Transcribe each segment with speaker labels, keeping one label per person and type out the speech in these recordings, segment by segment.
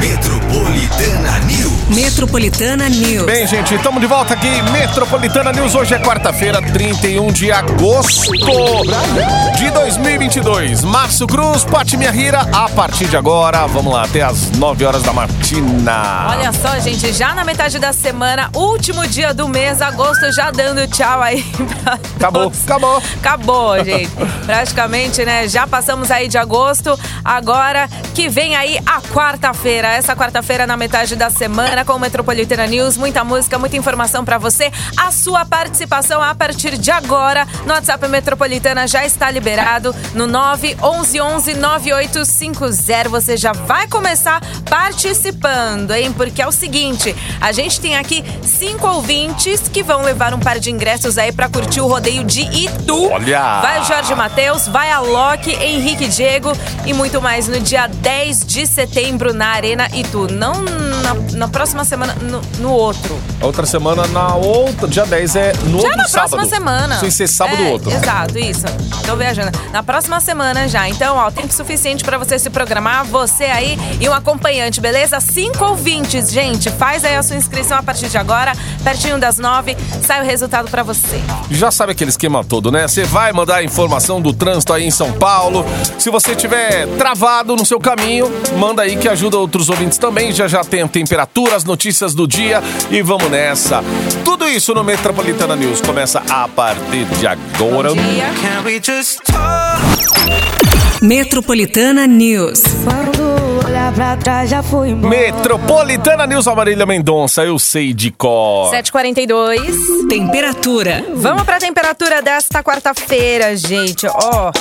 Speaker 1: Metropolitana News.
Speaker 2: Metropolitana News.
Speaker 3: Bem, gente, estamos de volta aqui. Metropolitana News. Hoje é quarta-feira, 31 de agosto de 2022. Márcio Cruz, Pati Minha Rira, a partir de agora, vamos lá, até as 9 horas da matina.
Speaker 4: Olha só, gente, já na metade da semana, último dia do mês, agosto, já dando tchau aí pra
Speaker 3: Acabou,
Speaker 4: todos.
Speaker 3: acabou.
Speaker 4: Acabou, gente. Praticamente, né? Já passamos aí de agosto. Agora que vem aí a quarta-feira. Essa quarta-feira na metade da semana com o Metropolitana News. Muita música, muita informação pra você. A sua participação a partir de agora no WhatsApp Metropolitana já está liberado no 911 9850. Você já vai começar participando, hein? Porque é o seguinte, a gente tem aqui cinco ouvintes que vão levar um par de ingressos aí pra curtir o rodeio de Itu.
Speaker 3: Olha!
Speaker 4: Vai o Jorge Matheus, vai a Loki, Henrique Diego e muito mais no dia 10 de setembro na Arena Itu. Não na, na próxima semana, no, no outro.
Speaker 3: Outra semana, na outra, dia 10 é no
Speaker 4: Já
Speaker 3: outro
Speaker 4: na
Speaker 3: sábado.
Speaker 4: próxima semana.
Speaker 3: Sem ser sábado
Speaker 4: é,
Speaker 3: outro.
Speaker 4: Exato, isso. Tô viajando. Na próxima semana já. Então, ó, tempo suficiente pra você se programar, você aí e um acompanhante, beleza? Cinco ouvintes, gente. Faz aí a sua inscrição a partir de agora, pertinho das nove, sai o resultado pra você.
Speaker 3: Já sabe aquele esquema todo, né? Você vai mandar a informação do trânsito aí em São Paulo. Se você tiver travado no seu caminho, manda aí que ajuda outros ouvintes também. Já já tem a temperatura, as notícias do dia e vamos nessa. Tudo isso no Metropolitana News começa a partir de agora.
Speaker 2: Metropolitana News.
Speaker 5: Quando olhar pra trás já fui embora.
Speaker 3: Metropolitana News Amarília Mendonça, eu sei de cor.
Speaker 4: 7h42.
Speaker 2: Temperatura.
Speaker 4: Vamos pra temperatura desta quarta-feira, gente. Ó,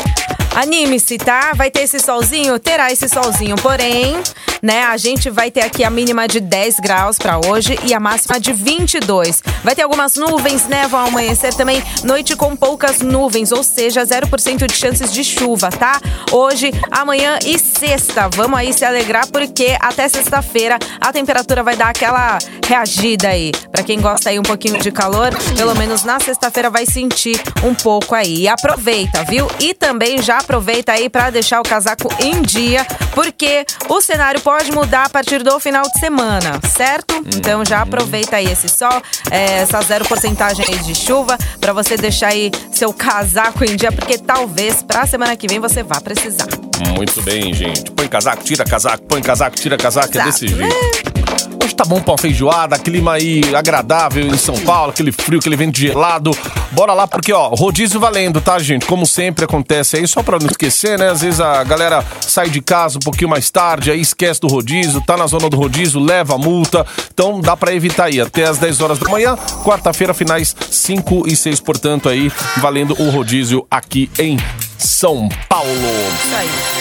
Speaker 4: anime-se, tá? Vai ter esse solzinho? Terá esse solzinho. Porém, né, a gente vai ter aqui a mínima de 10 graus pra hoje e a máxima de 22. Vai ter algumas nuvens, né? Vão amanhecer também noite com poucas nuvens, ou seja, 0% de chances de chuva, tá? Hoje, amanhã e sexta. Vamos aí se alegrar porque até sexta-feira a temperatura vai dar aquela reagida aí. Pra quem gosta aí um pouquinho de calor, pelo menos na sexta-feira vai sentir um pouco aí. E aproveita, viu? E também já aproveita aí pra deixar o casaco em dia, porque o cenário pode mudar a partir do final de semana, certo? Então já aproveita aí esse sol, é, essa zero porcentagem aí de chuva, pra você deixar aí seu casaco em dia, porque talvez pra semana que vem você vá precisar.
Speaker 3: Muito bem, gente. Põe casaco, tira casaco, põe casaco, tira casaco, é desse
Speaker 4: Exato,
Speaker 3: jeito. Hoje tá bom pra uma feijoada, clima aí agradável em São Paulo, aquele frio, aquele vento gelado. Bora lá, porque ó, rodízio valendo, tá, gente? Como sempre acontece aí, só pra não esquecer, né? Às vezes a galera sai de casa um pouquinho mais tarde, aí esquece do rodízio, tá na zona do rodízio, leva a multa. Então dá pra evitar aí, até as 10 horas da manhã, quarta-feira, finais 5 e 6, portanto, aí, valendo o rodízio aqui em São Paulo.
Speaker 4: Isso aí.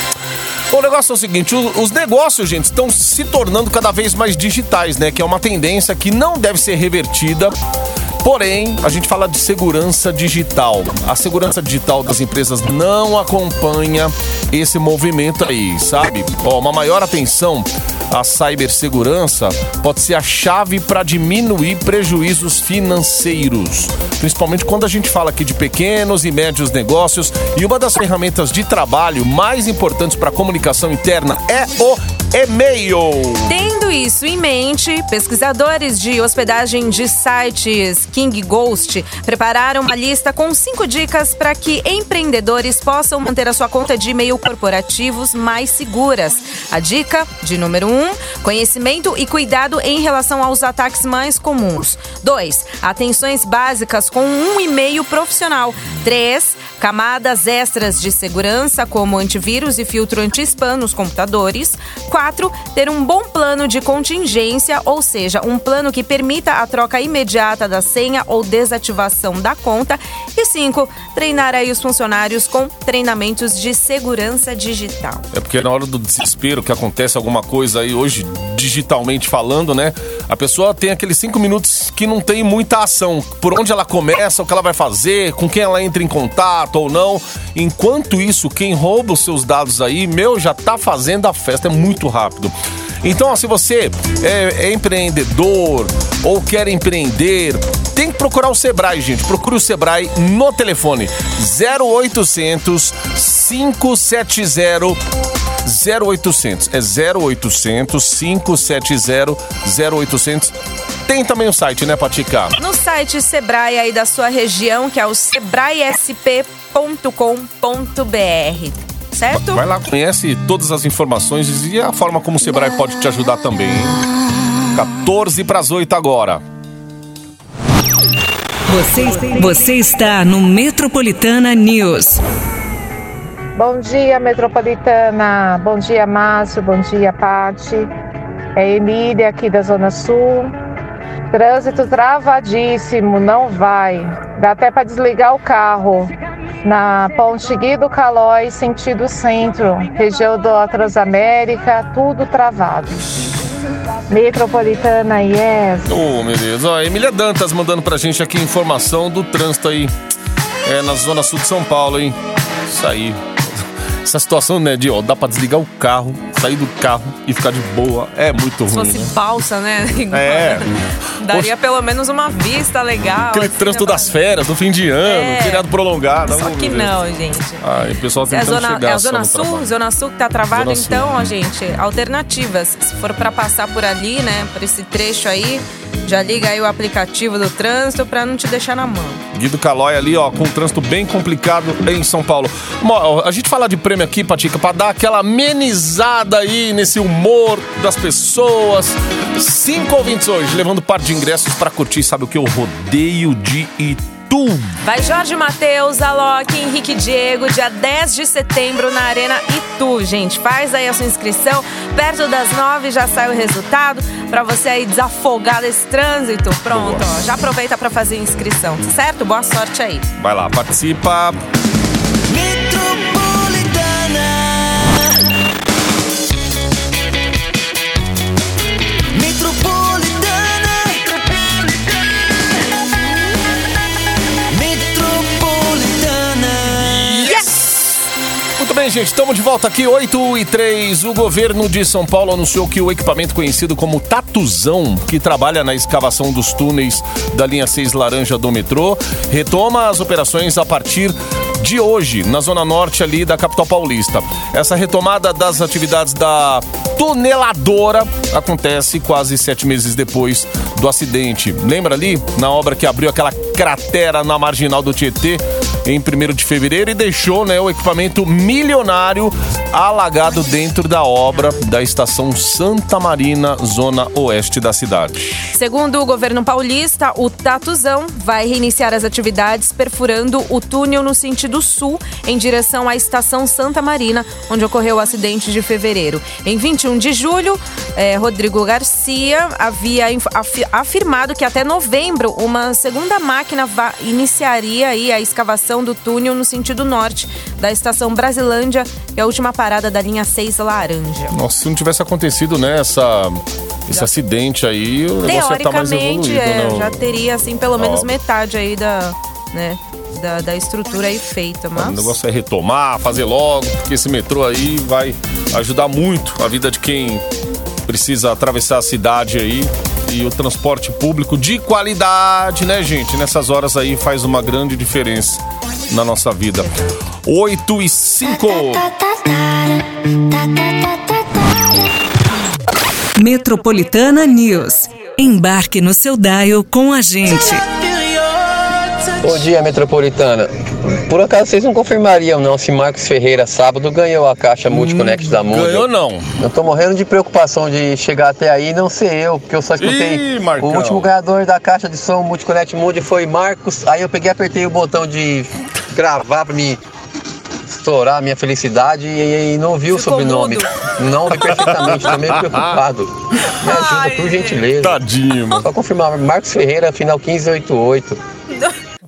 Speaker 3: O negócio é o seguinte, os negócios, gente, estão se tornando cada vez mais digitais, né? Que é uma tendência que não deve ser revertida. Porém, a gente fala de segurança digital. A segurança digital das empresas não acompanha esse movimento aí, sabe? Ó, uma maior atenção à cibersegurança pode ser a chave para diminuir prejuízos financeiros. Principalmente quando a gente fala aqui de pequenos e médios negócios. E uma das ferramentas de trabalho mais importantes para a comunicação interna é o e-mail.
Speaker 4: Tendo isso em mente, pesquisadores de hospedagem de sites King Ghost prepararam uma lista com cinco dicas para que empreendedores possam manter a sua conta de e-mail corporativos mais seguras. A dica de número um, conhecimento e cuidado em relação aos ataques mais comuns. 2. Atenções básicas com um e-mail profissional. 3. Camadas extras de segurança, como antivírus e filtro anti-spam nos computadores. 4. Ter um bom plano de contingência, ou seja, um plano que permita a troca imediata da senha ou desativação da conta. E 5. Treinar aí os funcionários com treinamentos de segurança digital.
Speaker 3: É porque na hora do desespero que acontece alguma coisa aí hoje, digitalmente falando, né? A pessoa tem aqueles cinco minutos que não tem muita ação. Por onde ela começa, o que ela vai fazer, com quem ela entra em contato ou não. Enquanto isso, quem rouba os seus dados aí, meu, já tá fazendo a festa. É muito rápido. Então, ó, se você é, é empreendedor ou quer empreender, tem que procurar o Sebrae, gente. Procure o Sebrae no telefone 0800 570 0800. É 0800 570 0800. Tem também o site, né, Patica?
Speaker 4: No site Sebrae aí da sua região, que é o sebraesp.com.br. Certo?
Speaker 3: Vai lá, conhece todas as informações e a forma como o Sebrae pode te ajudar também, hein? 14 para as 8 agora.
Speaker 2: Você, você está no Metropolitana News.
Speaker 6: Bom dia, Metropolitana. Bom dia, Márcio. Bom dia, Pati. É Emília aqui da Zona Sul. Trânsito travadíssimo, não vai. Dá até para desligar o carro. Na Ponte Guido Calói, sentido centro, região da Transamérica, tudo travado. Metropolitana, yes.
Speaker 3: Ô, meu Deus. Ó, Emília Dantas mandando pra gente aqui informação do trânsito aí. É, na zona sul de São Paulo, hein? Isso aí. Essa situação, né, de ó, dá pra desligar o carro, sair do carro e ficar de boa. É muito
Speaker 4: Se
Speaker 3: ruim.
Speaker 4: fosse
Speaker 3: né?
Speaker 4: balsa, né?
Speaker 3: É.
Speaker 4: Daria pelo menos uma vista legal.
Speaker 3: Aquele
Speaker 4: assim,
Speaker 3: trânsito das férias, do fim de ano,
Speaker 4: É.
Speaker 3: feriado prolongado.
Speaker 4: Só que não, gente.
Speaker 3: Ai, o pessoal
Speaker 4: É a
Speaker 3: tentando
Speaker 4: zona,
Speaker 3: chegar
Speaker 4: é a zona sul,
Speaker 3: trabalho.
Speaker 4: zona sul que tá
Speaker 3: Zona Sul.
Speaker 4: então, ó, gente, alternativas. Se for pra passar por ali, né, por esse trecho aí, já liga aí o aplicativo do trânsito pra não te deixar na mão.
Speaker 3: Guido Calói ali, ó, com um trânsito bem complicado em São Paulo. A gente fala de prêmio aqui, Patica, pra dar aquela amenizada aí nesse humor das pessoas. Cinco ouvintes hoje, levando par de ingressos pra curtir, sabe o que? O Rodeio de Itu.
Speaker 4: Vai Jorge Matheus, Alok, Henrique Diego, dia 10 de setembro na Arena Itu, gente. Faz aí a sua inscrição. Perto das nove já sai o resultado pra você aí desafogar desse trânsito. Pronto, ó, já aproveita pra fazer a inscrição, certo? Boa sorte aí.
Speaker 3: Vai lá, participa. Gente, estamos de volta aqui, 8 e 3. O governo de São Paulo anunciou que o equipamento conhecido como Tatuzão, que trabalha na escavação dos túneis da linha 6 laranja do metrô, retoma as operações a partir de hoje, na zona norte ali da capital paulista. Essa retomada das atividades da tuneladora acontece quase sete meses depois do acidente. Lembra ali, na obra que abriu aquela cratera na marginal do Tietê? Em 1 de fevereiro e deixou né, o equipamento milionário alagado dentro da obra da estação Santa Marina, zona oeste da cidade.
Speaker 4: Segundo o governo paulista, o Tatuzão vai reiniciar as atividades perfurando o túnel no sentido sul, em direção à estação Santa Marina, onde ocorreu o acidente de fevereiro. Em 21 de julho, eh, Rodrigo Garcia havia afi- afirmado que até novembro uma segunda máquina iniciaria aí a escavação do túnel no sentido norte da estação Brasilândia, que é a última parada da linha 6 Laranja.
Speaker 3: Nossa, se não tivesse acontecido né, essa, esse acidente aí, o negócio ia estar mais
Speaker 4: Teoricamente,
Speaker 3: evoluído.
Speaker 4: é,
Speaker 3: né?
Speaker 4: já teria, assim, pelo menos
Speaker 3: Ó.
Speaker 4: metade aí da, né, da, da estrutura aí feita, mas...
Speaker 3: O negócio é retomar, fazer logo, porque esse metrô aí vai ajudar muito a vida de quem precisa atravessar a cidade aí. E o transporte público de qualidade, né, gente? Nessas horas aí faz uma grande diferença na nossa vida. 8 e 5.
Speaker 2: Metropolitana News. Embarque no seu dial com a gente.
Speaker 7: Bom dia, Metropolitana. Por acaso vocês não confirmariam não se Marcos Ferreira sábado ganhou a caixa Multiconnect da Mundo?
Speaker 3: Ganhou não.
Speaker 7: Eu tô morrendo de preocupação de chegar até aí e não ser eu, porque eu só escutei.
Speaker 3: Ih,
Speaker 7: o último ganhador da caixa de som Multiconnect Mundo foi Marcos. Aí eu peguei e apertei o botão de gravar pra me estourar a minha felicidade e, e não vi o sobrenome.
Speaker 4: mudo.
Speaker 7: Não vi perfeitamente, tô meio preocupado. Me ajuda, por gentileza.
Speaker 3: Tadinho, mano.
Speaker 7: Só confirmar, Marcos Ferreira, final 1588.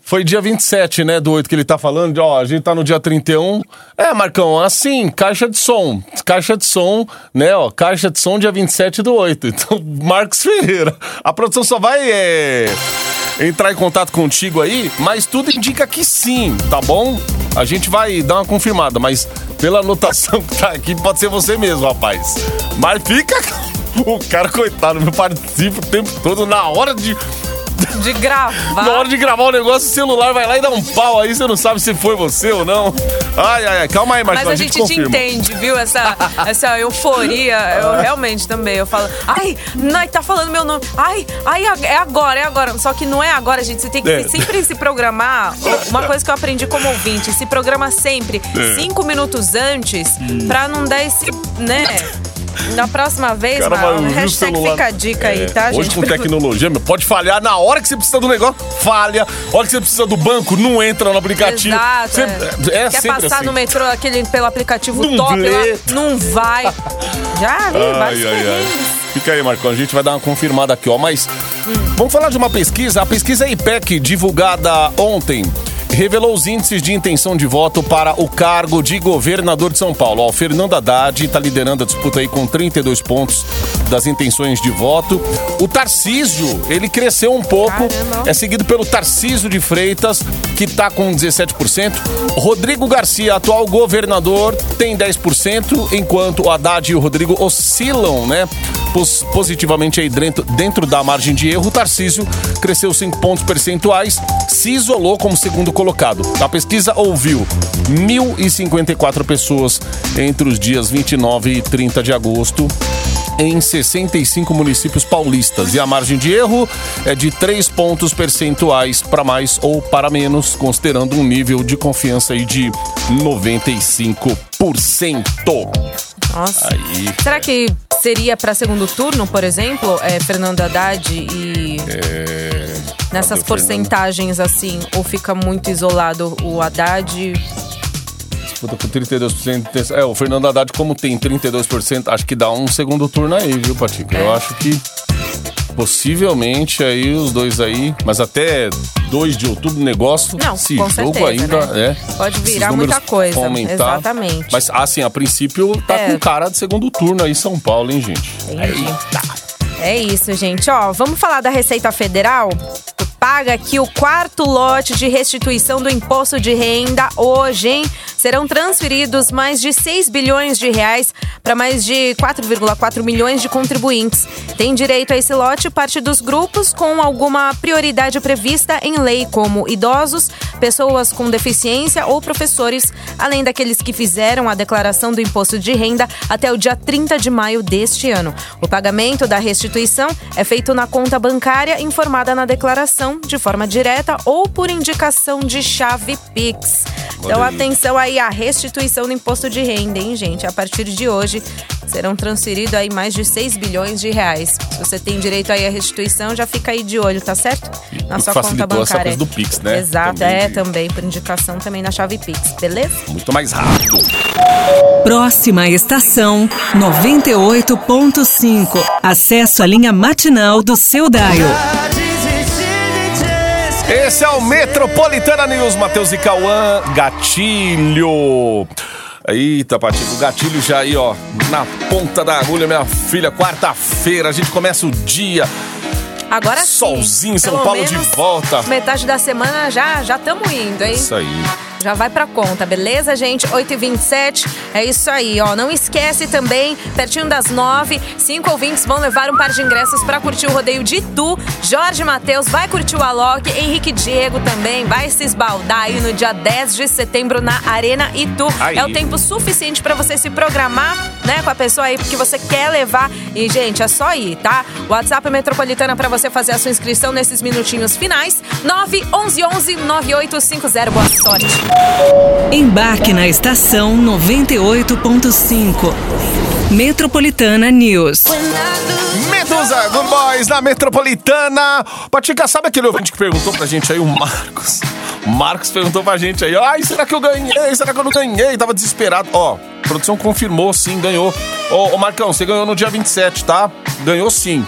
Speaker 3: Foi dia 27, né, do 8 que ele tá falando. Ó, a gente tá no dia 31. É, Marcão, assim, caixa de som. Caixa de som, né, ó, caixa de som dia 27 do 8. Então, Marcos Ferreira. A produção só vai é, entrar em contato contigo aí, mas tudo indica que sim, tá bom? A gente vai dar uma confirmada, mas pela anotação que tá aqui, pode ser você mesmo, rapaz. Mas fica. O cara, coitado, não participa o tempo todo na hora de.
Speaker 4: De gravar.
Speaker 3: Na hora de gravar o negócio, o celular vai lá e dá um pau aí, você não sabe se foi você ou não. Ai, ai, ai, calma aí, Marcão,
Speaker 4: Mas a gente, te
Speaker 3: confirma.
Speaker 4: entende, viu? Essa, essa euforia, eu realmente também. Eu falo, ai, não, tá falando meu nome. Ai, ai, é agora, é agora. Só que não é agora, gente. Você tem que
Speaker 3: É.
Speaker 4: sempre se programar. Uma coisa que eu aprendi como ouvinte, se programa sempre
Speaker 3: É.
Speaker 4: cinco minutos antes pra não dar esse, né? Na próxima vez,
Speaker 3: Cara,
Speaker 4: Mal,
Speaker 3: vai ouvir o
Speaker 4: hashtag
Speaker 3: celular.
Speaker 4: fica a dica aí,
Speaker 3: É,
Speaker 4: tá,
Speaker 3: Hoje
Speaker 4: gente?
Speaker 3: com tecnologia, meu, pode falhar na hora que você precisa do negócio, falha. A hora que você precisa do banco, não entra no aplicativo.
Speaker 4: Exato.
Speaker 3: Você-
Speaker 4: é.
Speaker 3: é
Speaker 4: Quer passar
Speaker 3: assim.
Speaker 4: no metrô aquele, pelo aplicativo
Speaker 3: Não
Speaker 4: top lá, não vai. Já vi
Speaker 3: Ai, ai. Fica aí, Marcão. A gente vai dar uma confirmada aqui, ó. Mas vamos falar de uma pesquisa. A pesquisa IPEC, divulgada ontem, revelou os índices de intenção de voto para o cargo de governador de São Paulo. Ó, o Fernando Haddad está liderando a disputa aí com 32 pontos das intenções de voto. O Tarcísio, ele cresceu um pouco. É seguido pelo Tarcísio de Freitas, que está com 17%. Rodrigo Garcia, atual governador, tem 10%, enquanto o Haddad e o Rodrigo oscilam, né? Pos- Positivamente aí dentro, dentro da margem de erro, Tarcísio cresceu 5 pontos percentuais, se isolou como segundo colocado. A pesquisa ouviu 1.054 pessoas entre os dias 29 e 30 de agosto em 65 municípios paulistas. E a margem de erro é de 3 pontos percentuais para mais ou para menos, considerando um nível de confiança aí de 95%.
Speaker 4: Nossa.
Speaker 3: Aí,
Speaker 4: Será que seria para segundo turno, por exemplo, é, Fernando Haddad e nessas
Speaker 3: Cadê o
Speaker 4: porcentagens assim, ou fica muito isolado o Haddad?
Speaker 3: disputa com 32%. É, o Fernando Haddad, como tem 32%, acho que dá um segundo turno aí, viu, Patica? Eu
Speaker 4: É.
Speaker 3: acho que possivelmente aí os dois aí, mas até 2 de outubro negócio,
Speaker 4: Não,
Speaker 3: esse
Speaker 4: com
Speaker 3: jogo
Speaker 4: certeza,
Speaker 3: ainda
Speaker 4: né?
Speaker 3: é.
Speaker 4: Pode virar muita coisa,
Speaker 3: aumentar.
Speaker 4: exatamente.
Speaker 3: Mas assim, a princípio tá
Speaker 4: É.
Speaker 3: com cara de segundo turno aí São Paulo, hein, gente?
Speaker 4: Entendi. É isso, gente. Ó, vamos falar da Receita Federal? Paga aqui o quarto lote de restituição do imposto de renda hoje, hein? Serão transferidos mais de 6 bilhões de reais para mais de 4,4 milhões de contribuintes. Tem direito a esse lote parte dos grupos com alguma prioridade prevista em lei, como idosos, pessoas com deficiência ou professores, além daqueles que fizeram a declaração do imposto de renda até o dia 30 de maio deste ano. O pagamento da restituição é feito na conta bancária informada na declaração, de forma direta ou por indicação de chave Pix. Então, atenção aí à restituição do imposto de renda, hein, gente? A partir de hoje serão transferidos aí mais de 6 bilhões de reais. Se você tem direito aí à restituição, já fica aí de olho, tá certo? Na sua conta
Speaker 3: essa
Speaker 4: bancária.
Speaker 3: coisa do Pix, né?
Speaker 4: Exato,
Speaker 3: Também
Speaker 4: é
Speaker 3: de-
Speaker 4: também por indicação também na chave Pix, beleza?
Speaker 3: Muito mais rápido.
Speaker 2: Próxima estação 98.5. Acesso à linha matinal do seu Daio.
Speaker 3: Esse é o Metropolitana News, Matheus e Cauã, gatilho. Eita, Patico, o gatilho já aí, ó, na ponta da agulha, minha filha. Quarta-feira, a gente começa o dia.
Speaker 4: Agora sim.
Speaker 3: Solzinho, São Paulo de volta.
Speaker 4: Metade da semana já já estamos indo, hein?
Speaker 3: Isso aí.
Speaker 4: Já vai pra conta, beleza, gente? 8h27, é isso aí, ó. Não esquece também, pertinho das 9, cinco ouvintes vão levar um par de ingressos pra curtir o rodeio de Itu. Jorge Matheus vai curtir o Alok, Henrique Diego também vai se esbaldar aí no dia 10 de setembro na Arena Itu.
Speaker 3: Aí.
Speaker 4: É o tempo suficiente pra você se programar, né, com a pessoa aí que você quer levar. E, gente, é só ir, tá? WhatsApp Metropolitana pra você fazer a sua inscrição nesses minutinhos finais. 911 9850. Boa sorte.
Speaker 2: Embarque na estação 98.5. Metropolitana News.
Speaker 3: Medusa, Good Boys na Metropolitana. Patica, sabe aquele ouvinte que perguntou pra gente aí, o Marcos? O Marcos perguntou pra gente aí, ai, será que eu ganhei? Será que eu não ganhei? Tava desesperado. Ó, a produção confirmou, sim, ganhou. Ô, ô Marcão, você ganhou no dia 27, tá? Ganhou sim.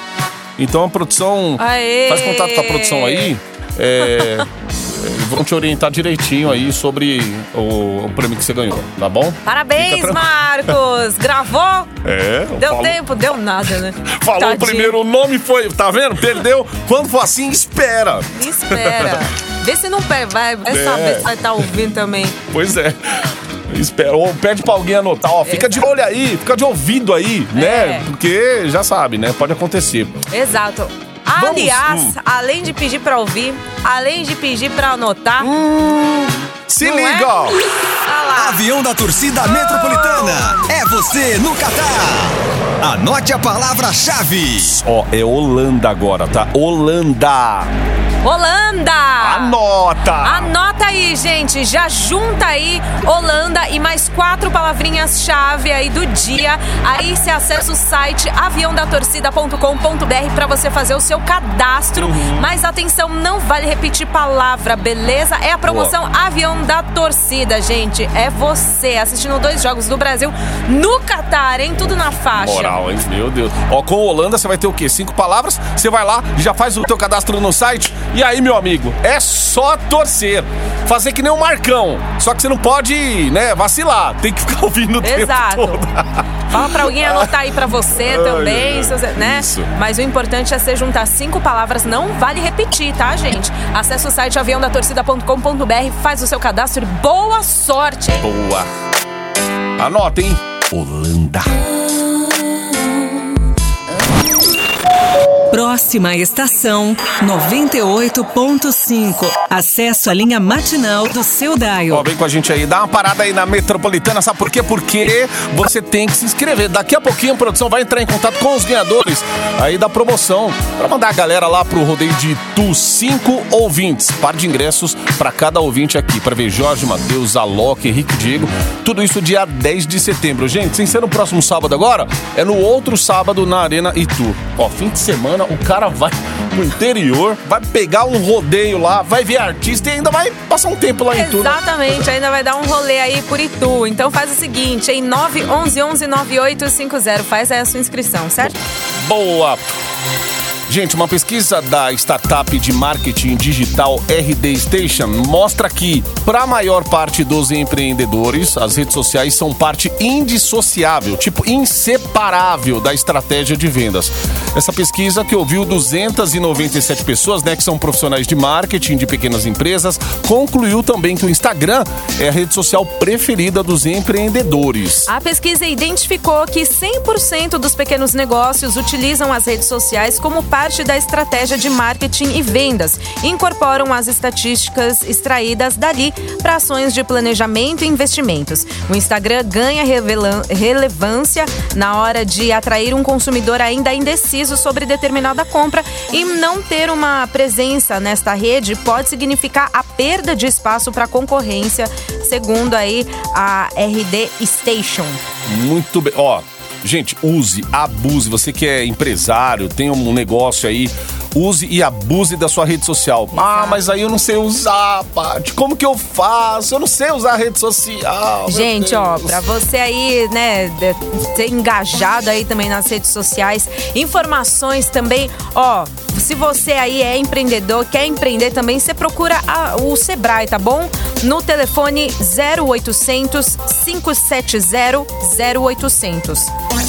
Speaker 3: Então a produção.
Speaker 4: Aê!
Speaker 3: Faz contato com a produção aí. É. Eles vão te orientar direitinho aí sobre o, o prêmio que você ganhou, tá bom?
Speaker 4: Parabéns. Marcos! Gravou?
Speaker 3: É,
Speaker 4: Deu
Speaker 3: falou-
Speaker 4: tempo? Deu nada, né?
Speaker 3: Falou
Speaker 4: Tadinho.
Speaker 3: primeiro o nome foi, tá vendo? Perdeu. Quando for assim, espera.
Speaker 4: Espera. Vê se não perde. Vai, vai
Speaker 3: É.
Speaker 4: saber se vai estar ouvindo também.
Speaker 3: Pois é. Espera. Ou pede pra alguém anotar, ó. Fica de olho aí, fica de ouvido aí, né?
Speaker 4: É.
Speaker 3: Porque já sabe, né? Pode acontecer.
Speaker 4: Exato. Ah,
Speaker 3: Vamos-
Speaker 4: Aliás,
Speaker 3: hum.
Speaker 4: além de pedir pra ouvir, além de pedir pra anotar,
Speaker 3: Se
Speaker 4: Não é?
Speaker 3: liga,
Speaker 4: tá lá.
Speaker 1: Avião da torcida metropolitana. É você no Catar. Anote a palavra-chave.
Speaker 3: Ó, é Holanda agora, tá? Holanda.
Speaker 4: Holanda!
Speaker 3: Anota.
Speaker 4: Anota aí, gente. Já junta aí Holanda e mais quatro palavrinhas-chave aí do dia. Aí você acessa o site aviãodatorcida.com.br para você fazer o seu cadastro.
Speaker 3: Uhum.
Speaker 4: Mas atenção, não vale repetir palavra, beleza? É a promoção Avião da Torcida, gente. É você assistindo dois jogos do Brasil no Catar, hein? Tudo na faixa.
Speaker 3: Moral, hein? Meu Deus. Ó, com Holanda você vai ter o quê? Cinco palavras. Você vai lá, já faz o teu cadastro no site. E aí, meu amigo, é só torcer. Fazer que nem o Marcão. Só que você não pode, né, vacilar. Tem que ficar ouvindo o tempo
Speaker 4: Exato.
Speaker 3: todo.
Speaker 4: Fala pra alguém anotar aí pra você também,
Speaker 3: ai,
Speaker 4: se você- né?
Speaker 3: isso.
Speaker 4: Mas o importante é você juntar cinco palavras, não vale repetir, tá, gente? Acesse o site aviãodatorcida.com.br, faz o seu cadastro e boa sorte!
Speaker 3: Boa. Anota, hein? Holanda.
Speaker 2: Próxima estação 98.5. Acesso à linha matinal do seu
Speaker 3: Ó,
Speaker 2: Daio.
Speaker 3: vem com a gente aí, dá uma parada aí na Metropolitana, sabe por quê? Porque você tem que se inscrever. Daqui a pouquinho a produção vai entrar em contato com os ganhadores aí da promoção pra mandar a galera lá pro rodeio de Tu, cinco ouvintes. Par de ingressos pra cada ouvinte aqui, pra ver Jorge, Matheus, Alok, Henrique Diego. Tudo isso dia 10 de setembro. Gente, sem ser no próximo sábado agora, é no outro sábado na Arena Itu. Ó, fim de semana o cara vai pro interior, vai pegar um rodeio lá, vai ver artista e ainda vai passar um tempo lá em Itu. né?
Speaker 4: Exatamente, ainda vai dar um rolê aí por Itu. Então faz o seguinte, em 911 9850, faz aí a sua inscrição, certo?
Speaker 3: Boa! Gente, uma pesquisa da startup de marketing digital RD Station mostra que, para a maior parte dos empreendedores, as redes sociais são parte indissociável, tipo inseparável da estratégia de vendas. Essa pesquisa que ouviu 297 pessoas, né, que são profissionais de marketing de pequenas empresas, concluiu também que o Instagram é a rede social preferida dos empreendedores.
Speaker 4: A pesquisa identificou que 100% dos pequenos negócios utilizam as redes sociais como parte da estratégia de marketing e vendas. Incorporam as estatísticas extraídas dali para ações de planejamento e investimentos. O Instagram ganha relevância na hora de atrair um consumidor ainda indeciso sobre determinada compra e não ter uma presença nesta rede pode significar a perda de espaço para concorrência, segundo aí a RD Station.
Speaker 3: Muito bem. Ó, gente, use, abuse. Você que é empresário, tem um negócio aí, use e abuse da sua rede social. Ah, mas aí eu não sei usar, Paty. Como que eu faço? Eu não sei usar a rede social.
Speaker 4: Gente, ó, pra você aí, né, ser engajado aí também nas redes sociais, informações também, ó, se você aí é empreendedor, quer empreender também, você procura a- o Sebrae, tá bom? No telefone 0800 570 0800,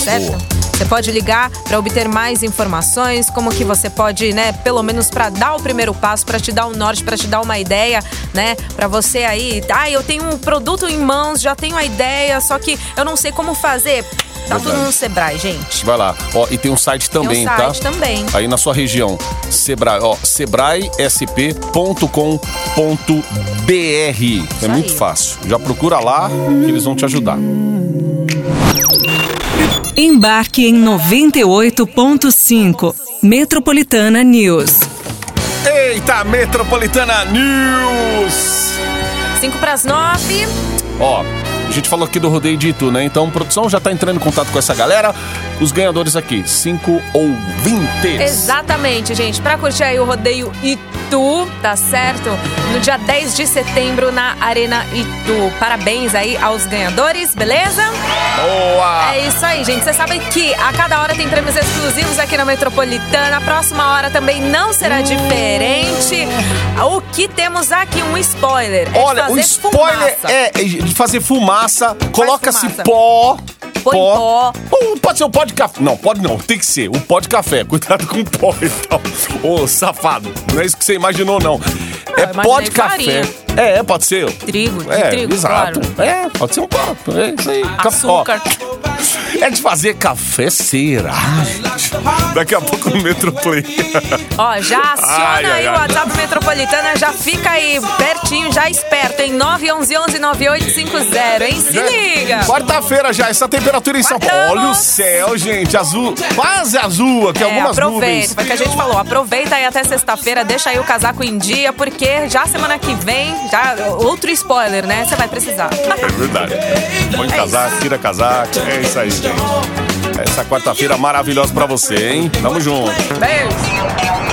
Speaker 4: certo? Você pode ligar para obter mais informações, como que você pode, né, pelo menos para dar o primeiro passo, para te dar um norte, para te dar uma ideia, né, para você aí, ah, eu tenho um produto em mãos, já tenho a ideia, só que eu não sei como fazer. Tá tudo
Speaker 3: Verdade.
Speaker 4: no Sebrae, gente.
Speaker 3: Vai lá. Ó, e tem um site também,
Speaker 4: Tem um site
Speaker 3: tá?
Speaker 4: também.
Speaker 3: Aí na sua região. Sebrae, ó, sebraesp.com.br. É muito fácil. Já procura lá que eles vão te ajudar.
Speaker 2: Embarque em 98.5. Metropolitana News.
Speaker 3: Eita, Metropolitana News!
Speaker 4: 5 para as 9.
Speaker 3: Ó, a gente falou aqui do rodeio de Itu, né? Então, produção já tá entrando em contato com essa galera. Os ganhadores aqui, cinco ouvintes.
Speaker 4: Exatamente, gente. Pra curtir aí o rodeio Itu, tá certo? No dia 10 de setembro na Arena Itu. Parabéns aí aos ganhadores, beleza?
Speaker 3: Boa!
Speaker 4: É isso aí, gente. Você sabe que a cada hora tem prêmios exclusivos aqui na Metropolitana. A próxima hora também não será diferente. O que temos aqui? Um spoiler. É de
Speaker 3: Olha, o
Speaker 4: fazer
Speaker 3: spoiler
Speaker 4: fumaça.
Speaker 3: é de fazer fumaça. Coloca-se
Speaker 4: fumaça.
Speaker 3: Pó.
Speaker 4: Pó.
Speaker 3: Ou pode ser o pó de café. Não, pode não. Tem que ser o pó de café. Cuidado com o pó então. Ô, safado. Não é isso que você imaginou, não. é
Speaker 4: eu
Speaker 3: pó de café. É, pode ser.
Speaker 4: Trigo,
Speaker 3: é,
Speaker 4: trigo,
Speaker 3: exato.
Speaker 4: claro.
Speaker 3: É, pode ser um pó. É isso aí. Café, ó.
Speaker 4: Açúcar.
Speaker 3: É de fazer. Ai, gente. Daqui a pouco no Metroplay.
Speaker 4: Ó, já aciona
Speaker 3: Ai, ai,
Speaker 4: aí
Speaker 3: ai.
Speaker 4: o WhatsApp Metropolitana, já fica aí pertinho, já esperto, em 911-9850, hein? Se liga!
Speaker 3: Quarta-feira já, essa temperatura em São Paulo. Olha o céu, gente. Azul, quase azul aqui,
Speaker 4: É,
Speaker 3: algumas
Speaker 4: aproveita,
Speaker 3: nuvens.
Speaker 4: foi o que a gente falou. Aproveita aí até sexta-feira, deixa aí o casaco em dia, porque já semana que vem, já outro spoiler, né? Você vai precisar.
Speaker 3: É verdade. Põe
Speaker 4: É
Speaker 3: casaco, tira casaco. É isso aí, gente. Essa quarta-feira maravilhosa pra você, hein? Tamo junto.
Speaker 4: Beijo!